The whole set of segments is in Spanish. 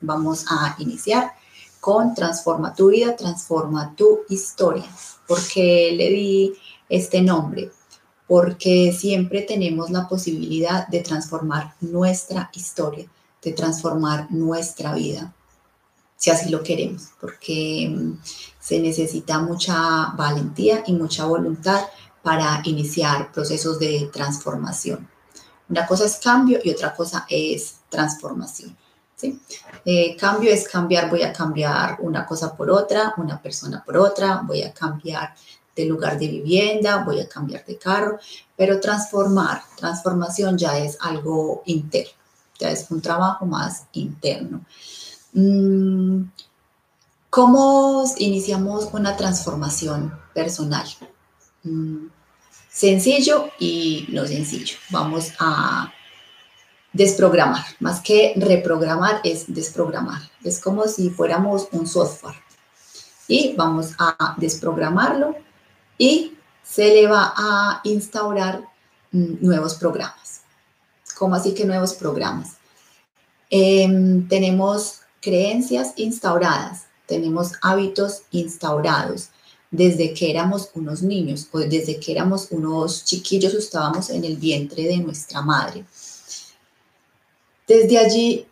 vamos a iniciar con Transforma tu vida, transforma tu historia. porque le di este nombre? Porque siempre tenemos la posibilidad de transformar nuestra historia, de transformar nuestra vida, si así lo queremos, porque mm, se necesita mucha valentía y mucha voluntad para iniciar procesos de transformación. Una cosa es cambio y otra cosa es transformación. Eh, cambio es cambiar, voy a cambiar una cosa por otra, una persona por otra, voy a cambiar de lugar de vivienda, voy a cambiar de carro, pero transformar, transformación ya es algo interno, ya es un trabajo más interno. Mm, ¿Cómo iniciamos una transformación personal? Mm, sencillo y no sencillo. Vamos a desprogramar, más que reprogramar es desprogramar. Es como si fuéramos un software y vamos a desprogramarlo y se le va a instaurar mm, nuevos programas. ¿Cómo así que nuevos programas? Em, tenemos creencias instauradas, tenemos hábitos instaurados desde que éramos unos niños o desde que éramos unos chiquillos estábamos en el vientre de nuestra madre. Desde allí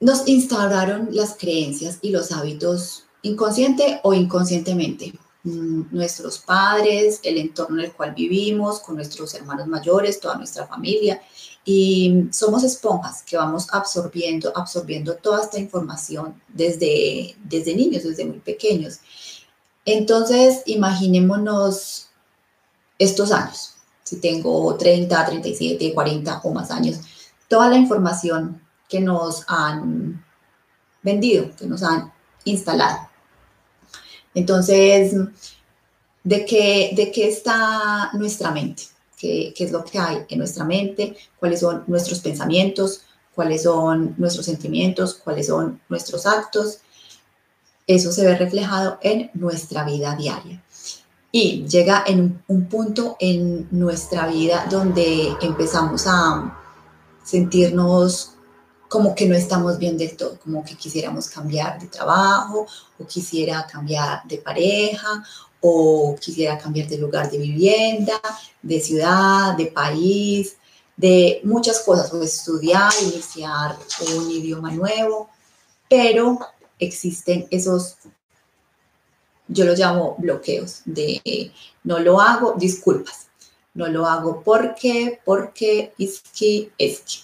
nos instauraron las creencias y los hábitos inconsciente o inconscientemente. Mm, nuestros padres, el entorno en el cual vivimos, con nuestros hermanos mayores, toda nuestra familia. Y somos esponjas que vamos absorbiendo, absorbiendo toda esta información desde, desde niños, desde muy pequeños. Entonces, imaginémonos estos años, si tengo 30, 37, 40 o más años, toda la información que nos han vendido, que nos han instalado. Entonces, ¿de qué, de qué está nuestra mente? ¿Qué, ¿Qué es lo que hay en nuestra mente? ¿Cuáles son nuestros pensamientos? ¿Cuáles son nuestros sentimientos? ¿Cuáles son nuestros actos? eso se ve reflejado en nuestra vida diaria. Y llega en un punto en nuestra vida donde empezamos a sentirnos como que no estamos bien del todo, como que quisiéramos cambiar de trabajo o quisiera cambiar de pareja o quisiera cambiar de lugar de vivienda, de ciudad, de país, de muchas cosas, o estudiar, iniciar un idioma nuevo, pero existen esos, yo los llamo bloqueos de no lo hago, disculpas, no lo hago porque, porque, es que, es que,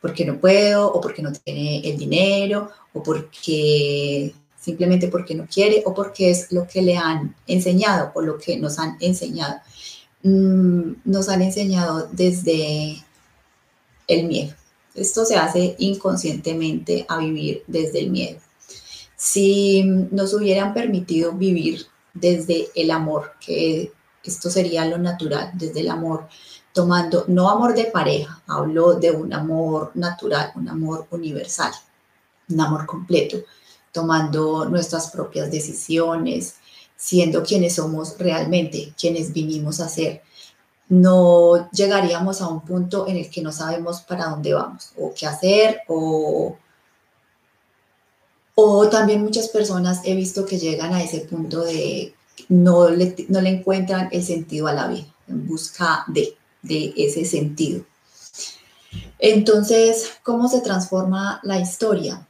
porque no puedo o porque no tiene el dinero o porque simplemente porque no quiere o porque es lo que le han enseñado o lo que nos han enseñado. Mm, nos han enseñado desde el miedo. Esto se hace inconscientemente a vivir desde el miedo si nos hubieran permitido vivir desde el amor, que esto sería lo natural, desde el amor, tomando, no amor de pareja, hablo de un amor natural, un amor universal, un amor completo, tomando nuestras propias decisiones, siendo quienes somos realmente, quienes vinimos a ser, no llegaríamos a un punto en el que no sabemos para dónde vamos, o qué hacer, o o también muchas personas he visto que llegan a ese punto de no le, no le encuentran el sentido a la vida, en busca de, de ese sentido. Entonces, ¿cómo se transforma la historia?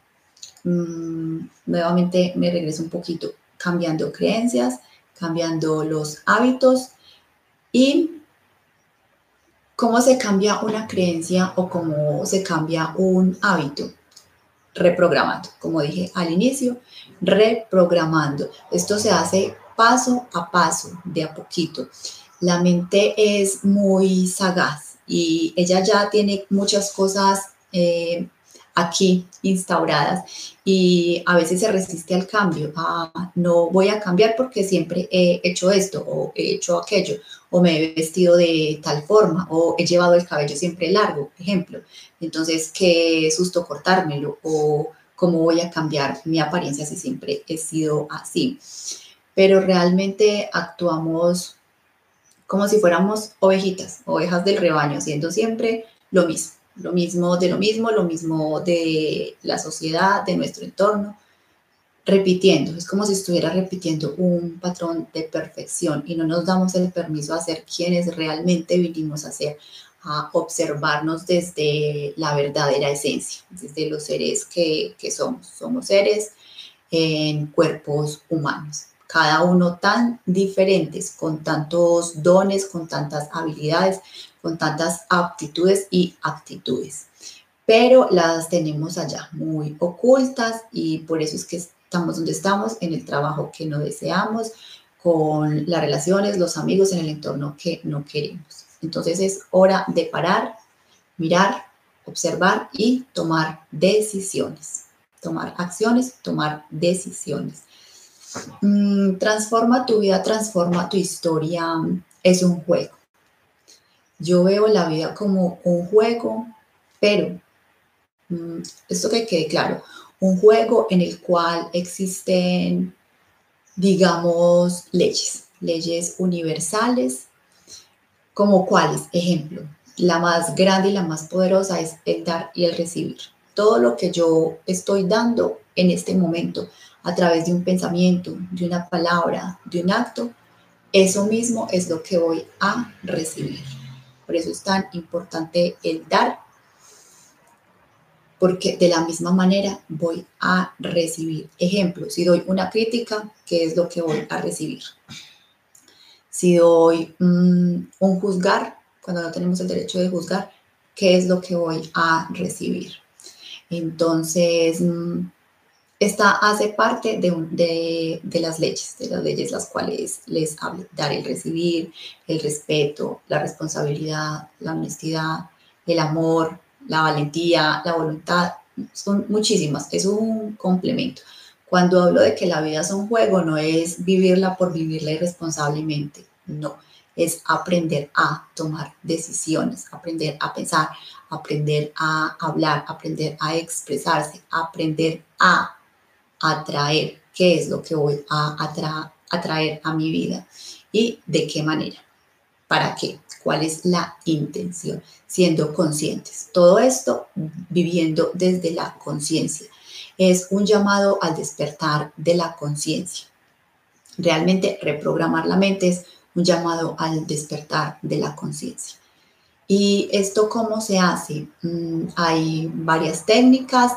Mm, nuevamente me regreso un poquito, cambiando creencias, cambiando los hábitos y cómo se cambia una creencia o cómo se cambia un hábito reprogramando, como dije al inicio, reprogramando. Esto se hace paso a paso, de a poquito. La mente es muy sagaz y ella ya tiene muchas cosas eh, aquí instauradas y a veces se resiste al cambio. Ah, no voy a cambiar porque siempre he hecho esto o he hecho aquello o me he vestido de tal forma o he llevado el cabello siempre largo, ejemplo. Entonces, qué susto cortármelo o cómo voy a cambiar mi apariencia si siempre he sido así. Pero realmente actuamos como si fuéramos ovejitas, ovejas del rebaño, haciendo siempre lo mismo lo mismo de lo mismo, lo mismo de la sociedad, de nuestro entorno, repitiendo. Es como si estuviera repitiendo un patrón de perfección y no nos damos el permiso a ser quienes realmente vinimos a ser, a observarnos desde la verdadera esencia, desde los seres que, que somos. Somos seres en cuerpos humanos, cada uno tan diferentes, con tantos dones, con tantas habilidades, con tantas aptitudes y actitudes. Pero las tenemos allá muy ocultas y por eso es que estamos donde estamos, en el trabajo que no deseamos, con las relaciones, los amigos, en el entorno que no queremos. Entonces es hora de parar, mirar, observar y tomar decisiones. Tomar acciones, tomar decisiones. Mm, transforma tu vida, transforma tu historia. Es un juego. Yo veo la vida como un juego, pero mm, esto que quede claro, un juego en el cual existen, digamos, leyes, leyes universales, como cuáles, ejemplo, la más grande y la más poderosa es el dar y el recibir. Todo lo que yo estoy dando en este momento a través de un pensamiento, de una palabra, de un acto, eso mismo es lo que voy a recibir. Por eso es tan importante el dar porque de la misma manera voy a recibir. Ejemplo, si doy una crítica, ¿qué es lo que voy a recibir? Si doy mm, un juzgar, cuando no tenemos el derecho de juzgar, ¿qué es lo que voy a recibir? Entonces, mm, esta hace parte de, de, las leyes, de las leyes las cuales les hablo, dar el recibir, el respeto, la responsabilidad, la honestidad, el amor, la valentía, la voluntad, son muchísimas, es un complemento. Cuando hablo de que la vida es un juego, no es vivirla por vivirla irresponsablemente, no, es aprender a tomar decisiones, aprender a pensar, aprender a hablar, aprender a expresarse, aprender a atraer, qué es lo que voy a atraer a mi vida y de qué manera, para qué cuál es la intención, siendo conscientes. Todo esto viviendo desde la conciencia. Es un llamado al despertar de la conciencia. Realmente reprogramar la mente es un llamado al despertar de la conciencia. ¿Y esto cómo se hace? Mm, hay varias técnicas.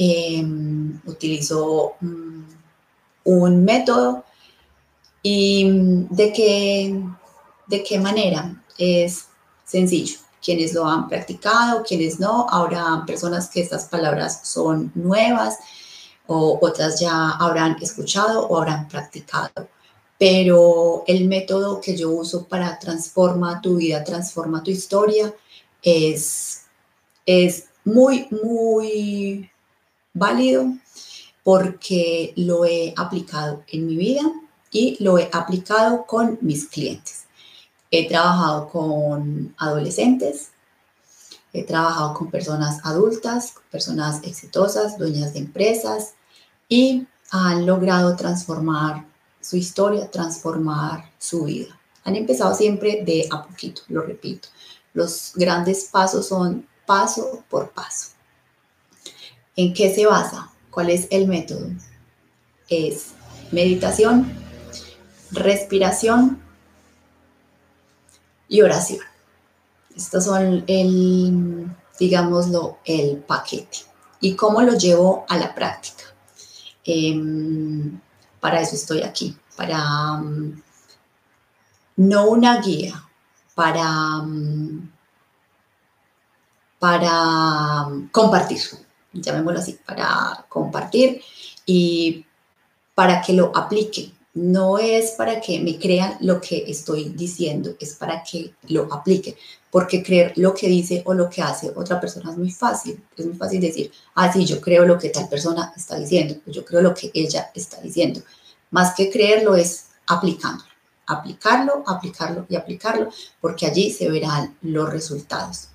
Em, utilizo mm, un método y mm, de qué, de qué manera es sencillo. Quienes lo han practicado, quienes no, habrá personas que estas palabras son nuevas o otras ya habrán escuchado o habrán practicado. Pero el método que yo uso para transforma tu vida, transforma tu historia, es, es muy, muy válido porque lo he aplicado en mi vida y lo he aplicado con mis clientes. He trabajado con adolescentes, he trabajado con personas adultas, personas exitosas, dueñas de empresas y han logrado transformar su historia, transformar su vida. Han empezado siempre de a poquito, lo repito. Los grandes pasos son paso por paso. ¿En qué se basa? ¿Cuál es el método? Es meditación, respiración, y oración. Estos son el, digámoslo, el paquete. ¿Y cómo lo llevo a la práctica? Em, para eso estoy aquí, para mm, no una guía, para, mm, para mm, compartir, llamémoslo así, para compartir y para que lo aplique no es para que me crean lo que estoy diciendo, es para que lo apliquen. Porque creer lo que dice o lo que hace otra persona es muy fácil. Es muy fácil decir, ah, sí, yo creo lo que tal persona está diciendo, yo creo lo que ella está diciendo. Más que creerlo es aplicándolo. Aplicarlo, aplicarlo y aplicarlo, porque allí se verán los resultados.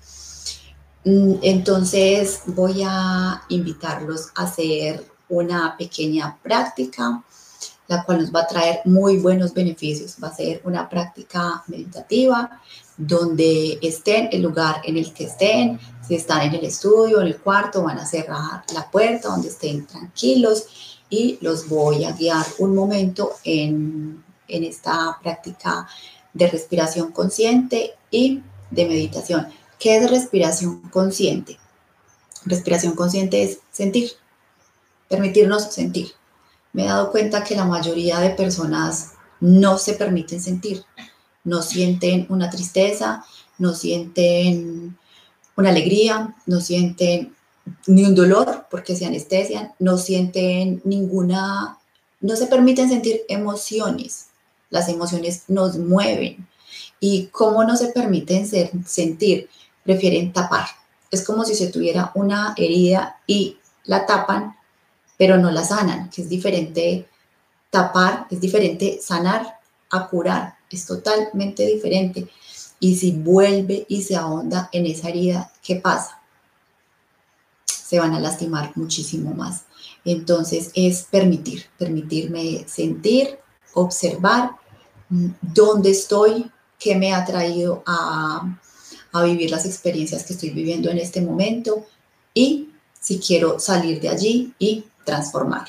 Mm, entonces voy a invitarlos a hacer una pequeña práctica la cual nos va a traer muy buenos beneficios. Va a ser una práctica meditativa donde estén, el lugar en el que estén, si están en el estudio, en el cuarto, van a cerrar la puerta donde estén tranquilos y los voy a guiar un momento en, en esta práctica de respiración consciente y de meditación. ¿Qué es respiración consciente? Respiración consciente es sentir, permitirnos sentir. Me he dado cuenta que la mayoría de personas no se permiten sentir, no sienten una tristeza, no sienten una alegría, no sienten ni un dolor porque se anestesian, no sienten ninguna, no se permiten sentir emociones. Las emociones nos mueven. ¿Y cómo no se permiten sentir? Prefieren tapar. Es como si se tuviera una herida y la tapan, pero no la sanan, que es diferente tapar, es diferente sanar a curar es totalmente diferente. Y si vuelve y se ahonda en esa herida, ¿qué pasa? Se van a lastimar muchísimo más. Entonces es permitir, permitirme sentir, observar mm, dónde estoy, qué me ha traído a, a vivir las experiencias que estoy viviendo en este momento y si quiero salir de allí y transformar.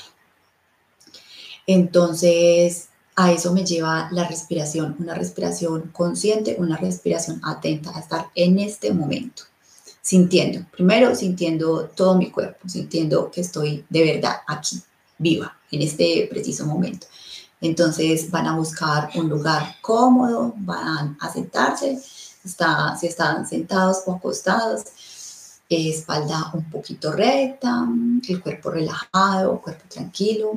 Entonces, a eso me lleva la respiración, una respiración consciente, una respiración atenta a estar en este momento, sintiendo, primero sintiendo todo mi cuerpo, sintiendo que estoy de verdad aquí, viva, en este preciso momento. Entonces van a buscar un lugar cómodo, van a sentarse, si están sentados o acostados, espalda un poquito recta, el cuerpo relajado, cuerpo tranquilo,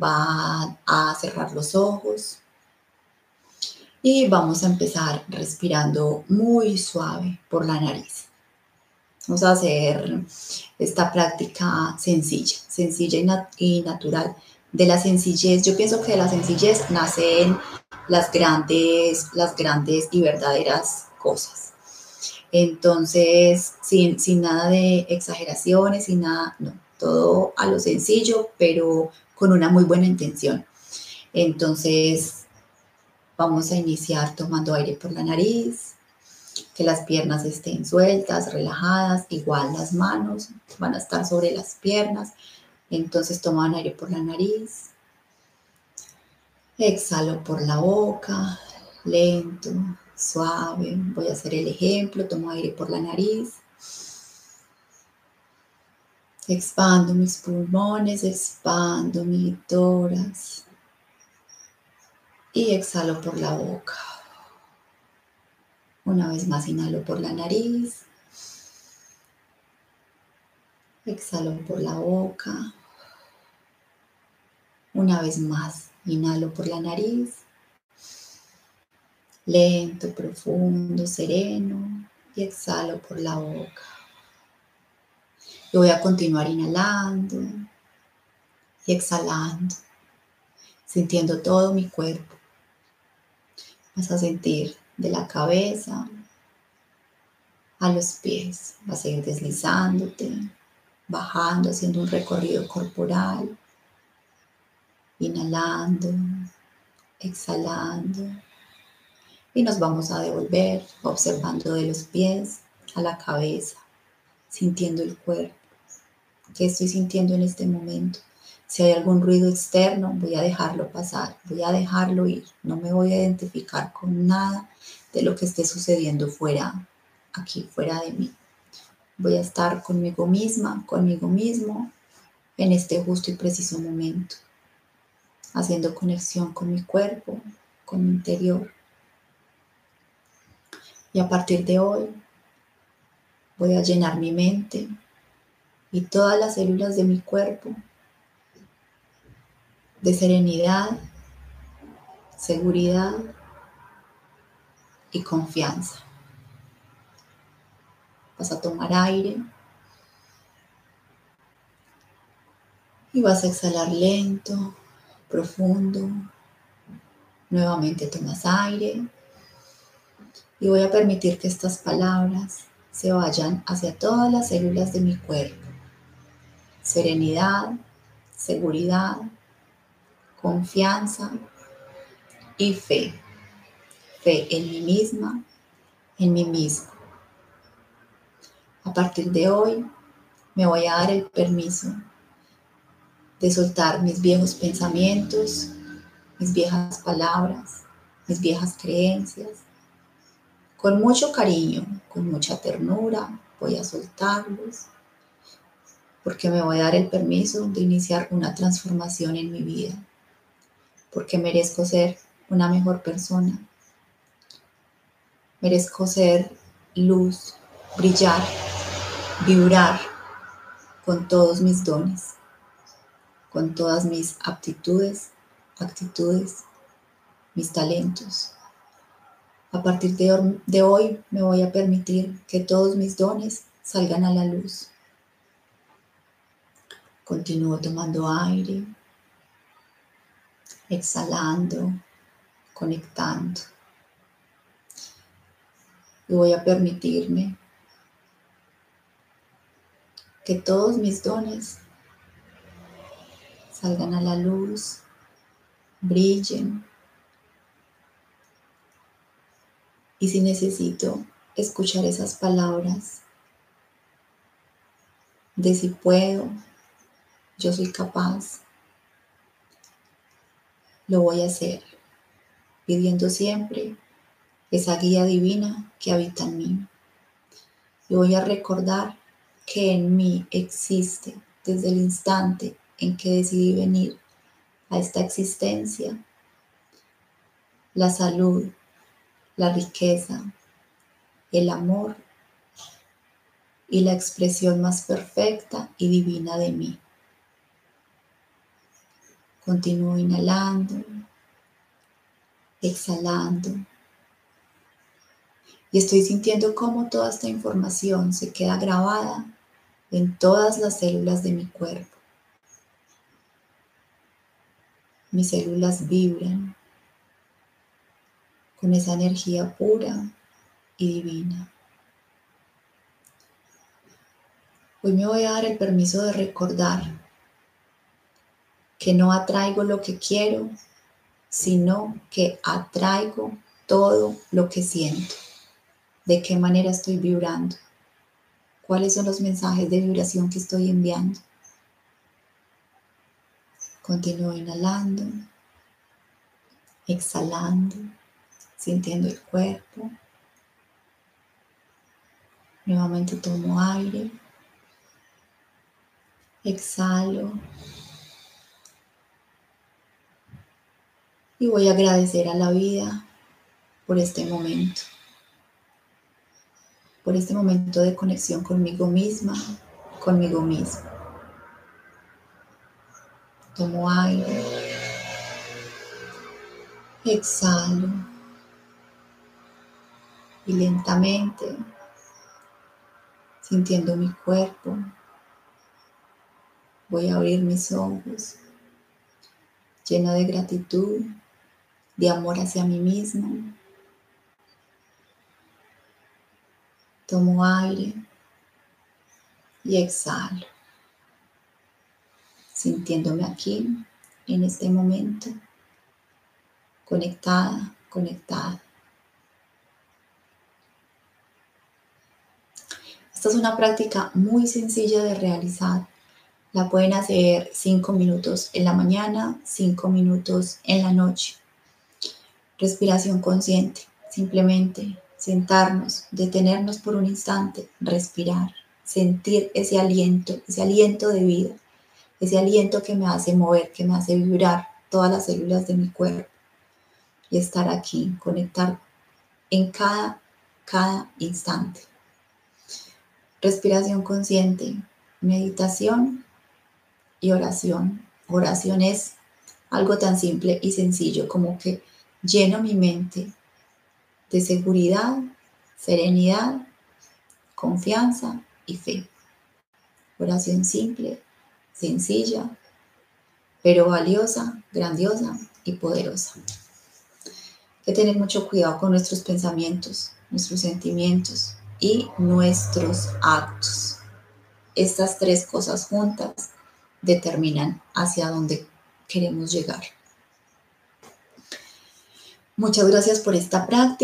va a cerrar los ojos y vamos a empezar respirando muy suave por la nariz. Vamos a hacer esta práctica sencilla, sencilla y, natural. De la sencillez, yo pienso que de la sencillez nacen las grandes, las grandes y verdaderas cosas. Entonces, sin, sin nada de exageraciones, sin nada, no, todo a lo sencillo, pero con una muy buena intención. Entonces, vamos a iniciar tomando aire por la nariz, que las piernas estén sueltas, relajadas, igual las manos van a estar sobre las piernas. Entonces toman aire por la nariz, exhalo por la boca, lento, suave. Voy a hacer el ejemplo, tomo aire por la nariz. Expando mis pulmones, expando mi tórax. Y exhalo por la boca. Una vez más inhalo por la nariz. Exhalo por la boca. Una vez más inhalo por la nariz. Lento, profundo, sereno. Y exhalo por la boca. Yo voy a continuar inhalando y exhalando, sintiendo todo mi cuerpo. Vas a sentir de la cabeza a los pies. Vas a ir deslizándote, bajando, haciendo un recorrido corporal. Inhalando, exhalando. Y nos vamos a devolver observando de los pies a la cabeza, sintiendo el cuerpo qué estoy sintiendo en este momento. Si hay algún ruido externo, voy a dejarlo pasar, voy a dejarlo ir. No me voy a identificar con nada de lo que esté sucediendo fuera, aquí, fuera de mí. Voy a estar conmigo misma, conmigo mismo, en este justo y preciso momento, haciendo conexión con mi cuerpo, con mi interior. Y a partir de hoy voy a llenar mi mente y todas las células de mi cuerpo de serenidad, seguridad y confianza. Vas a tomar aire y vas a exhalar lento, profundo. Nuevamente tomas aire y voy a permitir que estas palabras se vayan hacia todas las células de mi cuerpo serenidad, seguridad, confianza y fe. Fe en mí misma, en mí mismo. A partir de hoy me voy a dar el permiso de soltar mis viejos pensamientos, mis viejas palabras, mis viejas creencias. Con mucho cariño, con mucha ternura, voy a soltarlos porque me voy a dar el permiso de iniciar una transformación en mi vida, porque merezco ser una mejor persona, merezco ser luz, brillar, vibrar con todos mis dones, con todas mis aptitudes, actitudes, mis talentos. A partir de, hoy me voy a permitir que todos mis dones salgan a la luz Continúo tomando aire, exhalando, conectando. Y voy a permitirme que todos mis dones salgan a la luz, brillen. Y si necesito escuchar esas palabras de si puedo, yo soy capaz, lo voy a hacer, pidiendo siempre esa guía divina que habita en mí. Y voy a recordar que en mí existe desde el instante en que decidí venir a esta existencia la salud, la riqueza, el amor y la expresión más perfecta y divina de mí. Continúo inhalando, exhalando. Y estoy sintiendo cómo toda esta información se queda grabada en todas las células de mi cuerpo. Mis células vibran con esa energía pura y divina. Hoy me voy a dar el permiso de recordar que no atraigo lo que quiero, sino que atraigo todo lo que siento. ¿De qué manera estoy vibrando? ¿Cuáles son los mensajes de vibración que estoy enviando? Continúo inhalando, exhalando, sintiendo el cuerpo. Nuevamente tomo aire, exhalo. Y voy a agradecer a la vida por este momento, por este momento de conexión conmigo misma, conmigo mismo. Tomo aire, exhalo y lentamente, sintiendo mi cuerpo, voy a abrir mis ojos lleno de gratitud de amor hacia mí mismo. Tomo aire y exhalo, sintiéndome aquí, en este momento, conectada, conectada. Esta es una práctica muy sencilla de realizar. La pueden hacer cinco minutos en la mañana, cinco minutos en la noche respiración consciente, simplemente sentarnos, detenernos por un instante, respirar, sentir ese aliento, ese aliento de vida, ese aliento que me hace mover, que me hace vibrar todas las células de mi cuerpo y estar aquí, conectar en cada, cada instante. Respiración consciente, meditación y oración. Oración es algo tan simple y sencillo como que lleno mi mente de seguridad, serenidad, confianza y fe. Oración simple, sencilla, pero valiosa, grandiosa y poderosa. Hay que tener mucho cuidado con nuestros pensamientos, nuestros sentimientos y nuestros actos. Estas tres cosas juntas determinan hacia dónde queremos llegar. Muchas gracias por esta práctica.